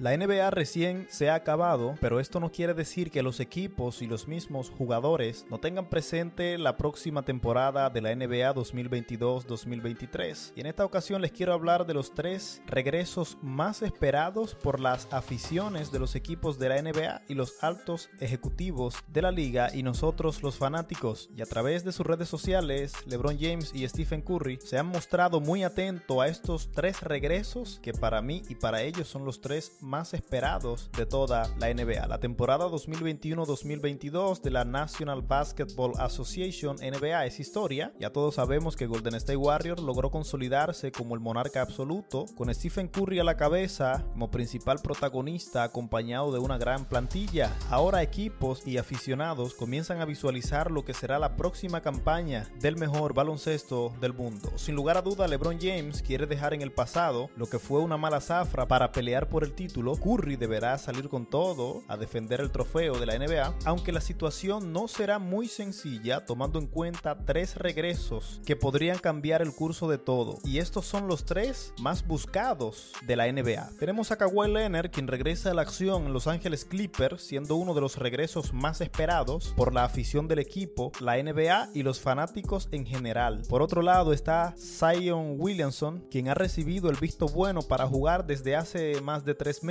La NBA recién se ha acabado, pero esto no quiere decir que los equipos y los mismos jugadores no tengan presente la próxima temporada de la NBA 2022-2023. Y en esta ocasión les quiero hablar de los tres regresos más esperados por las aficiones de los equipos de la NBA y los altos ejecutivos de la liga y nosotros los fanáticos. Y a través de sus redes sociales, LeBron James y Stephen Curry se han mostrado muy atentos a estos tres regresos que para mí y para ellos son los tres más más esperados de toda la NBA. La temporada 2021-2022 de la National Basketball Association NBA es historia. Ya todos sabemos que Golden State Warriors logró consolidarse como el monarca absoluto, con Stephen Curry a la cabeza como principal protagonista acompañado de una gran plantilla. Ahora equipos y aficionados comienzan a visualizar lo que será la próxima campaña del mejor baloncesto del mundo. Sin lugar a duda, LeBron James quiere dejar en el pasado lo que fue una mala zafra para pelear por el título Curry deberá salir con todo a defender el trofeo de la NBA, aunque la situación no será muy sencilla tomando en cuenta tres regresos que podrían cambiar el curso de todo. Y estos son los tres más buscados de la NBA. Tenemos a Kawhi Leonard, quien regresa a la acción en Los Ángeles Clippers, siendo uno de los regresos más esperados por la afición del equipo, la NBA y los fanáticos en general. Por otro lado está Zion Williamson, quien ha recibido el visto bueno para jugar desde hace más de tres meses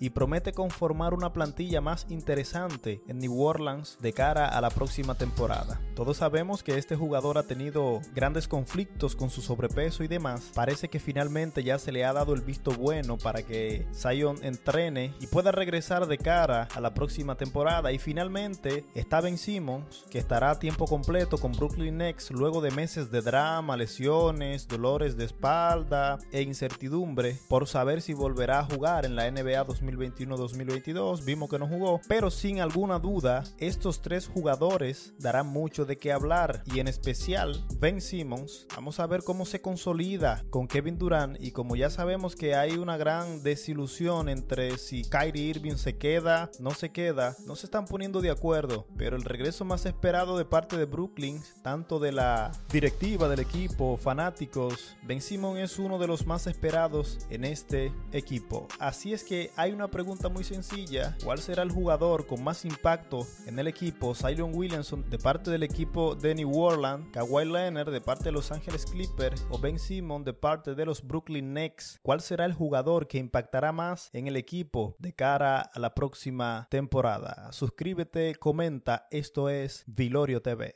y promete conformar una plantilla más interesante en New Orleans de cara a la próxima temporada. Todos sabemos que este jugador ha tenido grandes conflictos con su sobrepeso y demás. Parece que finalmente ya se le ha dado el visto bueno para que Zion entrene y pueda regresar de cara a la próxima temporada. Y finalmente está Ben Simmons, que estará a tiempo completo con Brooklyn Nets luego de meses de drama, lesiones, dolores de espalda e incertidumbre por saber si volverá a jugar en la NBA 2021-2022. Vimos que no jugó, pero sin alguna duda, estos tres jugadores darán mucho de qué hablar y en especial Ben Simmons. Vamos a ver cómo se consolida con Kevin Durant y como ya sabemos que hay una gran desilusión entre si Kyrie Irving se queda, no se queda, no se están poniendo de acuerdo, pero el regreso más esperado de parte de Brooklyn, tanto de la directiva del equipo, fanáticos, Ben Simmons es uno de los más esperados en este equipo. Así es que hay una pregunta muy sencilla. ¿Cuál será el jugador con más impacto en el equipo? Zion Williamson de parte del equipo de New Orleans, Kawhi Leonard de parte de Los Ángeles Clippers o Ben Simmons de parte de los Brooklyn Nets. ¿Cuál será el jugador que impactará más en el equipo de cara a la próxima temporada? Suscríbete, comenta. Esto es Vilorio TV.